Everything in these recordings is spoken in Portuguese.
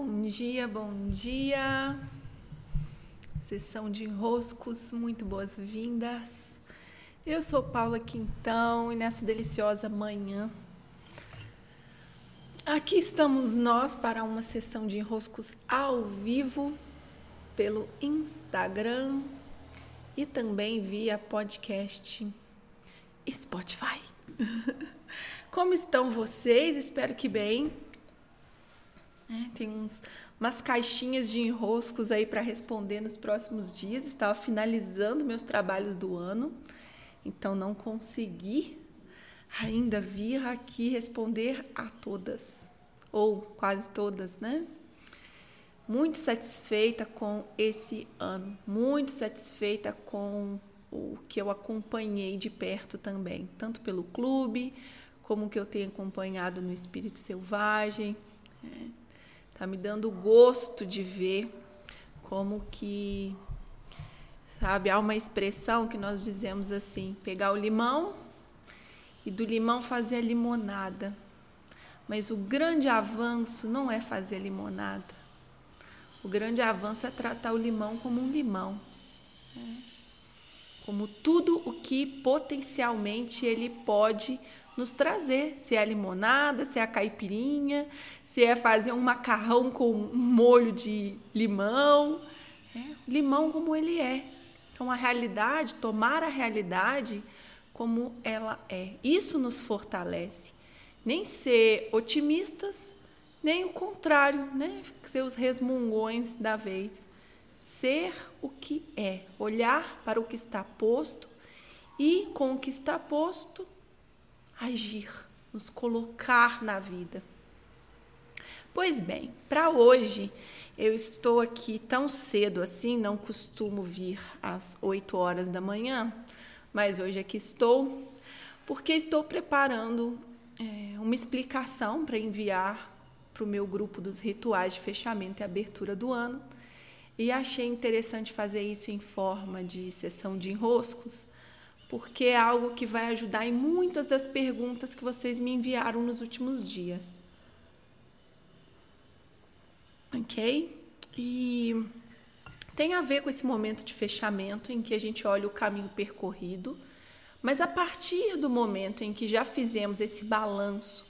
Bom dia, bom dia. Sessão de enroscos, muito boas-vindas. Eu sou Paula Quintão e nessa deliciosa manhã aqui estamos nós para uma sessão de enroscos ao vivo pelo Instagram e também via podcast Spotify. Como estão vocês? Espero que bem. É, tem uns, umas caixinhas de enroscos aí para responder nos próximos dias. Estava finalizando meus trabalhos do ano, então não consegui ainda vir aqui responder a todas, ou quase todas, né? Muito satisfeita com esse ano, muito satisfeita com o que eu acompanhei de perto também, tanto pelo clube, como que eu tenho acompanhado no Espírito Selvagem. É. Tá me dando gosto de ver como que, sabe, há uma expressão que nós dizemos assim: pegar o limão e do limão fazer a limonada. Mas o grande avanço não é fazer limonada. O grande avanço é tratar o limão como um limão. Né? Como tudo o que potencialmente ele pode nos trazer, se é a limonada, se é a caipirinha, se é fazer um macarrão com um molho de limão, é, limão como ele é. Então a realidade, tomar a realidade como ela é. Isso nos fortalece. Nem ser otimistas, nem o contrário, né? Ser os resmungões da vez. Ser o que é, olhar para o que está posto e com o que está posto agir, nos colocar na vida. Pois bem, para hoje eu estou aqui tão cedo assim, não costumo vir às 8 horas da manhã, mas hoje aqui estou porque estou preparando é, uma explicação para enviar para o meu grupo dos rituais de fechamento e abertura do ano. E achei interessante fazer isso em forma de sessão de enroscos, porque é algo que vai ajudar em muitas das perguntas que vocês me enviaram nos últimos dias. Ok? E tem a ver com esse momento de fechamento em que a gente olha o caminho percorrido, mas a partir do momento em que já fizemos esse balanço,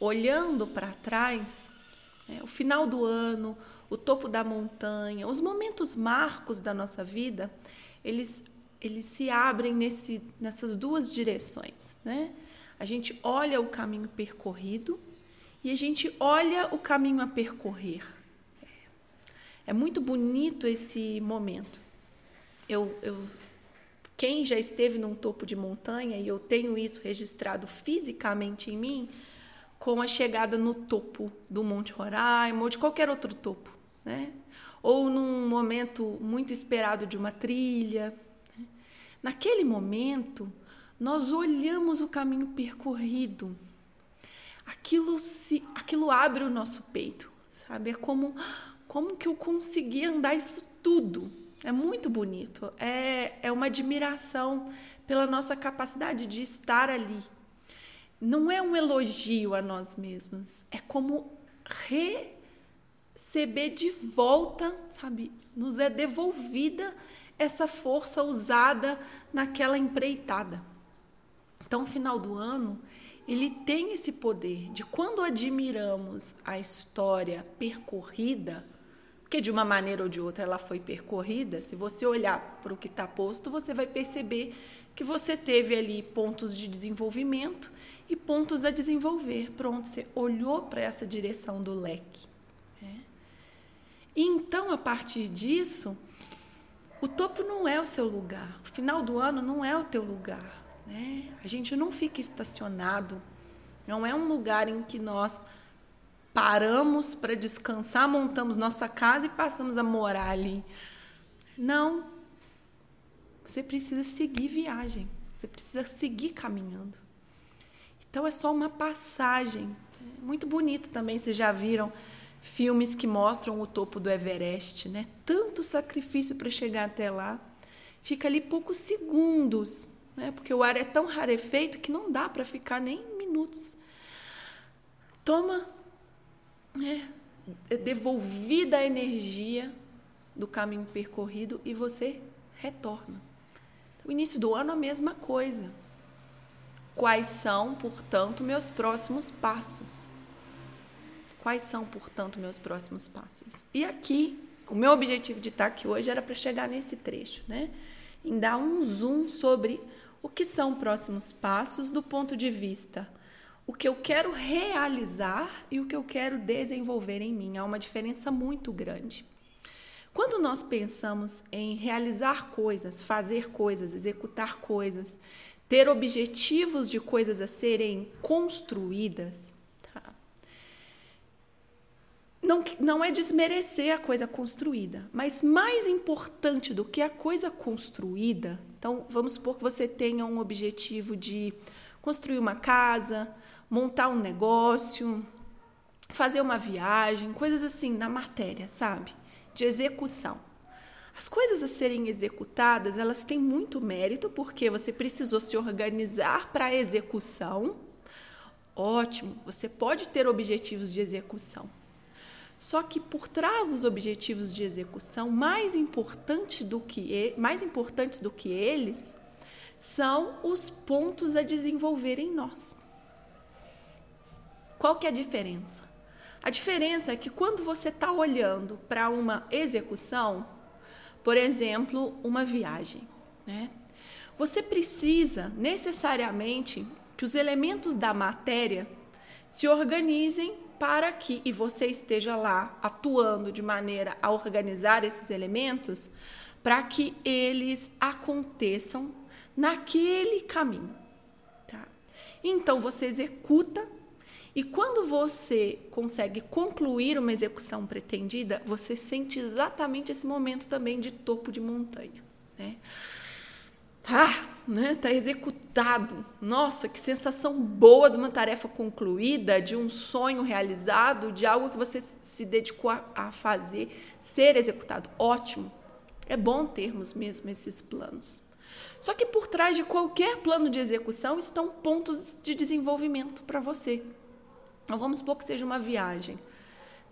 olhando para trás, né, o final do ano, o topo da montanha, os momentos marcos da nossa vida, eles eles se abrem nesse, nessas duas direções, né? A gente olha o caminho percorrido e a gente olha o caminho a percorrer. É muito bonito esse momento. Eu, eu, quem já esteve num topo de montanha e eu tenho isso registrado fisicamente em mim, com a chegada no topo do Monte Roraima ou de qualquer outro topo, né? Ou num momento muito esperado de uma trilha, Naquele momento, nós olhamos o caminho percorrido. Aquilo se, aquilo abre o nosso peito, sabe? É como como que eu consegui andar isso tudo. É muito bonito. É, é uma admiração pela nossa capacidade de estar ali. Não é um elogio a nós mesmas, é como receber de volta, sabe? Nos é devolvida essa força usada naquela empreitada. Então, final do ano, ele tem esse poder de quando admiramos a história percorrida, porque de uma maneira ou de outra ela foi percorrida, se você olhar para o que está posto, você vai perceber que você teve ali pontos de desenvolvimento e pontos a desenvolver. Pronto, você olhou para essa direção do leque. E então, a partir disso, o topo não é o seu lugar. O final do ano não é o teu lugar. Né? A gente não fica estacionado. Não é um lugar em que nós paramos para descansar, montamos nossa casa e passamos a morar ali. Não. Você precisa seguir viagem. Você precisa seguir caminhando. Então é só uma passagem. É muito bonito também, vocês já viram filmes que mostram o topo do Everest, né? Tanto sacrifício para chegar até lá. Fica ali poucos segundos, né? Porque o ar é tão rarefeito que não dá para ficar nem minutos. Toma, né? devolvida a energia do caminho percorrido e você retorna. O início do ano a mesma coisa. Quais são, portanto, meus próximos passos? Quais são, portanto, meus próximos passos? E aqui, o meu objetivo de estar aqui hoje era para chegar nesse trecho, né? Em dar um zoom sobre o que são próximos passos do ponto de vista o que eu quero realizar e o que eu quero desenvolver em mim. Há uma diferença muito grande. Quando nós pensamos em realizar coisas, fazer coisas, executar coisas, ter objetivos de coisas a serem construídas? Não, não é desmerecer a coisa construída, mas mais importante do que a coisa construída, então vamos supor que você tenha um objetivo de construir uma casa, montar um negócio, fazer uma viagem, coisas assim na matéria, sabe? De execução. As coisas a serem executadas, elas têm muito mérito porque você precisou se organizar para a execução. Ótimo, você pode ter objetivos de execução. Só que por trás dos objetivos de execução, mais importante do que mais importantes do que eles, são os pontos a desenvolver em nós. Qual que é a diferença? A diferença é que quando você está olhando para uma execução, por exemplo, uma viagem, né? Você precisa necessariamente que os elementos da matéria se organizem para que e você esteja lá atuando de maneira a organizar esses elementos para que eles aconteçam naquele caminho. Tá? Então você executa e quando você consegue concluir uma execução pretendida, você sente exatamente esse momento também de topo de montanha, né? Ah, né? Tá executado. Nossa, que sensação boa de uma tarefa concluída, de um sonho realizado, de algo que você se dedicou a, a fazer ser executado. Ótimo. É bom termos mesmo esses planos. Só que por trás de qualquer plano de execução estão pontos de desenvolvimento para você. Então, vamos supor que seja uma viagem.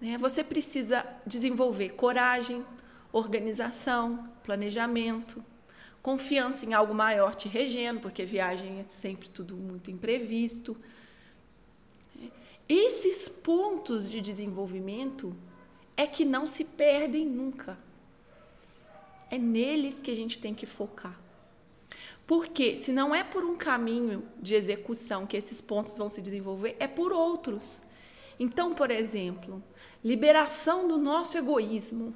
Né? Você precisa desenvolver coragem, organização, planejamento, confiança em algo maior te regendo, porque viagem é sempre tudo muito imprevisto. Esses pontos de desenvolvimento é que não se perdem nunca. É neles que a gente tem que focar. Porque se não é por um caminho de execução que esses pontos vão se desenvolver, é por outros. Então, por exemplo, liberação do nosso egoísmo,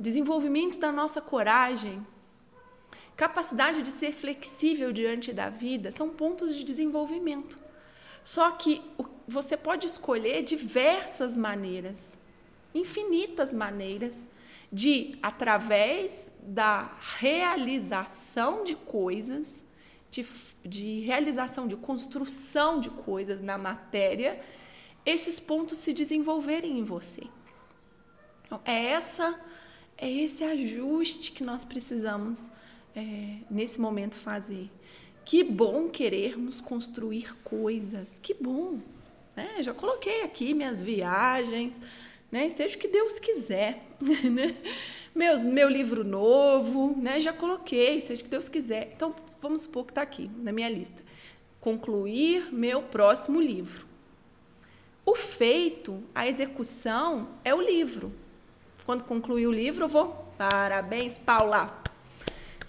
desenvolvimento da nossa coragem, capacidade de ser flexível diante da vida, são pontos de desenvolvimento. Só que você pode escolher diversas maneiras, infinitas maneiras de, através da realização de coisas, de, de realização, de construção de coisas na matéria, esses pontos se desenvolverem em você. Então, é essa é esse ajuste que nós precisamos é, nesse momento fazer. Que bom querermos construir coisas, que bom. Né? Já coloquei aqui minhas viagens, né? Seja o que Deus quiser, né? Meus, meu livro novo, né? Já coloquei, seja o que Deus quiser. Então, vamos supor que está aqui na minha lista. Concluir meu próximo livro. O feito, a execução é o livro. Quando concluir o livro, vou, parabéns, Paula,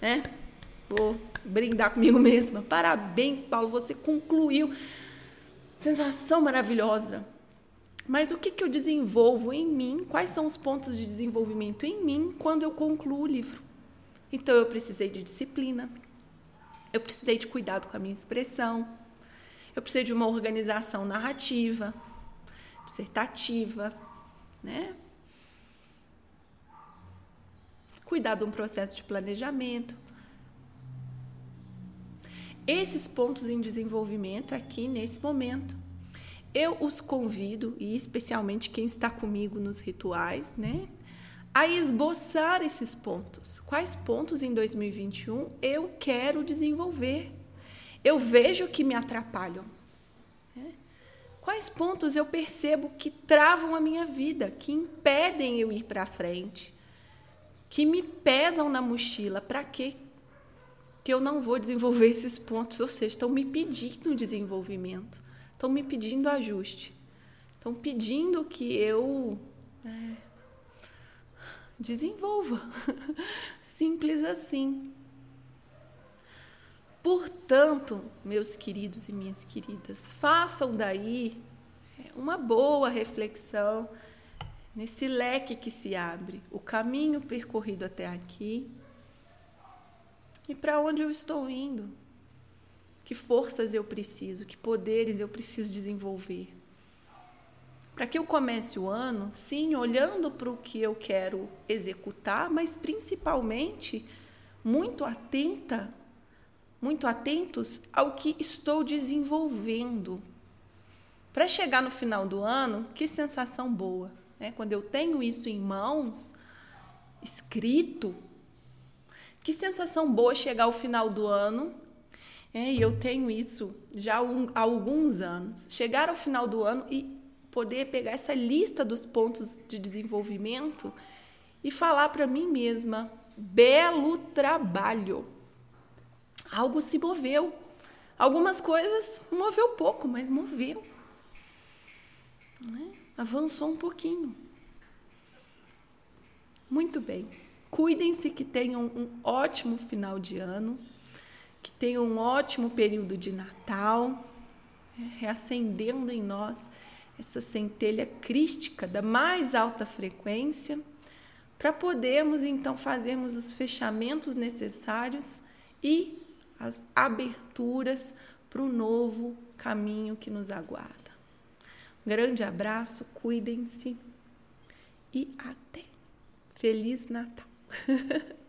né? Vou brindar comigo mesma. Parabéns, Paulo, você concluiu. Sensação maravilhosa. Mas o que, que eu desenvolvo em mim? Quais são os pontos de desenvolvimento em mim quando eu concluo o livro? Então, eu precisei de disciplina, eu precisei de cuidado com a minha expressão, eu precisei de uma organização narrativa, dissertativa, né? Cuidar de um processo de planejamento. Esses pontos em desenvolvimento aqui nesse momento eu os convido, e especialmente quem está comigo nos rituais, né, a esboçar esses pontos. Quais pontos em 2021 eu quero desenvolver? Eu vejo que me atrapalham. Né? Quais pontos eu percebo que travam a minha vida, que impedem eu ir para frente, que me pesam na mochila? Para quê? Que eu não vou desenvolver esses pontos, ou seja, estão me pedindo desenvolvimento, estão me pedindo ajuste, estão pedindo que eu é, desenvolva. Simples assim. Portanto, meus queridos e minhas queridas, façam daí uma boa reflexão nesse leque que se abre, o caminho percorrido até aqui e para onde eu estou indo. Que forças eu preciso, que poderes eu preciso desenvolver. Para que eu comece o ano, sim, olhando para o que eu quero executar, mas principalmente muito atenta muito atentos ao que estou desenvolvendo. Para chegar no final do ano, que sensação boa. Né? Quando eu tenho isso em mãos, escrito, que sensação boa chegar ao final do ano. É, e eu tenho isso já há alguns anos. Chegar ao final do ano e poder pegar essa lista dos pontos de desenvolvimento e falar para mim mesma: belo trabalho algo se moveu. Algumas coisas moveu pouco, mas moveu. Avançou um pouquinho. Muito bem. Cuidem-se que tenham um ótimo final de ano, que tenham um ótimo período de Natal, né? reacendendo em nós essa centelha crística da mais alta frequência, para podermos então fazermos os fechamentos necessários e as aberturas para o novo caminho que nos aguarda. Grande abraço, cuidem-se e até. Feliz Natal!